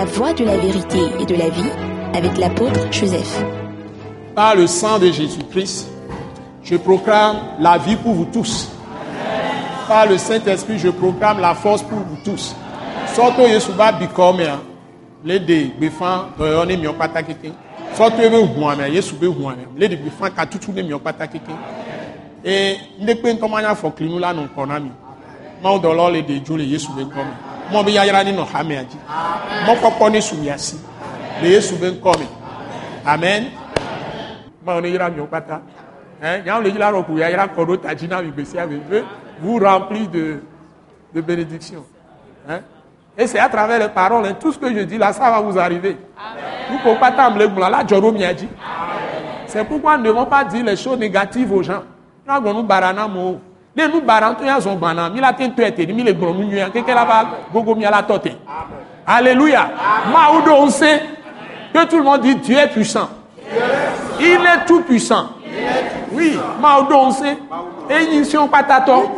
la voie de la vérité et de la vie avec l'apôtre Joseph. Par le sang de Jésus-Christ, je proclame la vie pour vous tous. Par le Saint-Esprit, je proclame la force pour vous tous. Soto Yesu ba bikome a, le de gbefan dɔyɔ ne miɔ kpata keke. Soto ebe hua mea, Yesu be hua mea, le de gbefan katutu ne miɔ kpata keke. Ndekpe ŋutɔ ma nya fɔ klinu la nɔ ŋkɔ na mi. Mawu dɔlɔ le de dzo le Yesu be ŋkɔ me. Mɔ be ne. Mɔkpɔkpɔ ne su mia si le Yesu be ŋkɔ me. Amen. Mawu ne yra miɔ kpata. Hein, nyawo le dzra rɔ ko yayra kɔ ɖo ta dzi na mi gbesia gbe. Ve vous remplis de de bénédictions. Hein? Et c'est à travers les paroles, hein, tout ce que je dis là, ça va vous arriver. Vous ne pouvez pas t'amener le là, Joro m'a dit. C'est pourquoi nous ne devons pas dire les choses négatives aux gens. Nous avons nous barana mo. Les nous barana, tu as son banana, mi la ten tu ete, mi le gron nu nuya, keke la va gogo mi la tote. Alléluia. Maoudo, on sait que tout le monde dit Dieu est puissant. Il est tout puissant. Oui, Maoudo, on sait. Et une mission patato.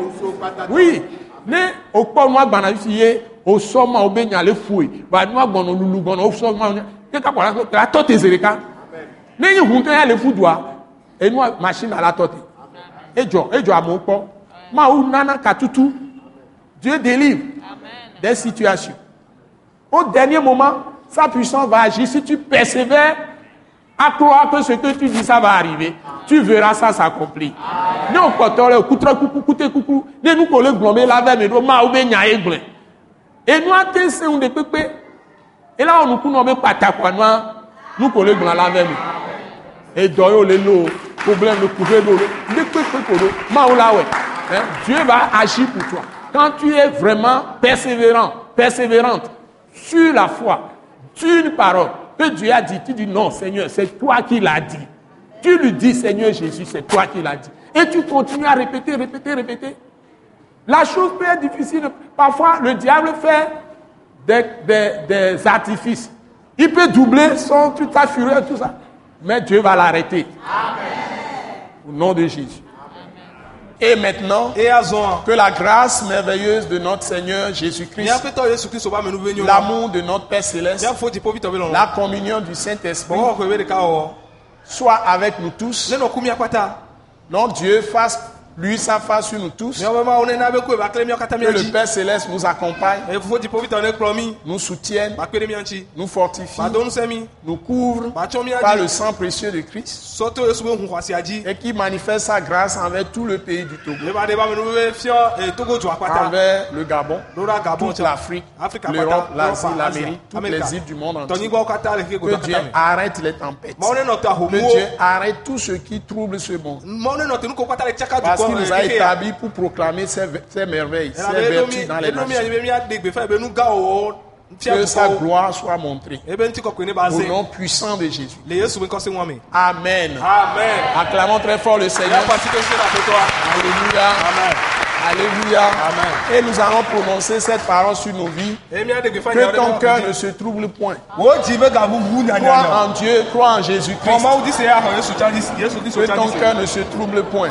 Oui. Ne okpɔ nu agbana si ye o sɔ ma o be nya le fue ba nu agbɔnɔ lulu gbɔnɔ o sɔ ma ne ka kpɔ la tɔ te zere ka ne yi hun tɛ ya le fu dua enu machine la tɔ te edzɔ edzɔ amewo kpɔ ma o nana ka tutu Dieu délivre des situations au dernier moment sa puissance va agir. Si tu persévères à croire que ce que tu dis ça va arriver. Tu verras ça s'accomplir. Kpɔtɔ le kutrɔ kuku kute kuku ne nu ko le gblɔm be la vɛ mi ɖo ma wo be nya ye gblẽ enua te se ŋu wɔ nuku nɔ be kpatakua nua nu ko le gblɔ la vɛ mi edɔ le problème de couper ɖo ɖo ne kpekpe ko ɖo ma wo la Dieu va agir pour toi. Quand tu es vraiment persévérant persévérante sur la foi sur une parole que Dieu a dit tu dis non Seigneur c'est toi qui l'as dit tu lui dis, Seigneur Jésus, c'est toi qui l'as dit. Et tu continues à répéter, répéter, répéter. La chose peut être difficile. Parfois, le diable fait des artifices. Il peut doubler son, toute sa fureur, tout ça. Mais Dieu va l'arrêter. Au nom de Jésus. Et maintenant, que la grâce merveilleuse de notre Seigneur Jésus-Christ, l'amour de notre Père Céleste, la communion du Saint-Esprit soit avec nous tous. Notre Dieu fasse, lui, sa face sur nous tous. Que le. Père Céleste nous accompagne, nous soutienne, nous fortifie, nous couvre par le sang précieux de Christ. Et qui manifeste sa grâce envers tout le pays du Togo, envers le Gabon, toute l'Afrique, l'Europe, l'Asie, l'Amérique, toutes les îles du monde entier. Que Dieu arrête les tempêtes. Que. Dieu arrête tout ce qui trouble ce monde. Mawu Parce qu'il nous a établis pour proclamer ses, ses merveilles, ses vertus dans les nations. Que sa gloire soit montrée. Ne ba Au nom puissant de Jésus. Amen. Amen. Acclamons très fort le Seigneur. Alléluia. Amen. Alléluia. Amen. Et nous allons prononcer cette parole sur nos vies. Gbefa Que ton cœur ne se trouble point. gaʋuʋu Crois en Dieu, crois en Jésus-Christ. Kristo Que ton cœur ne se trouble point.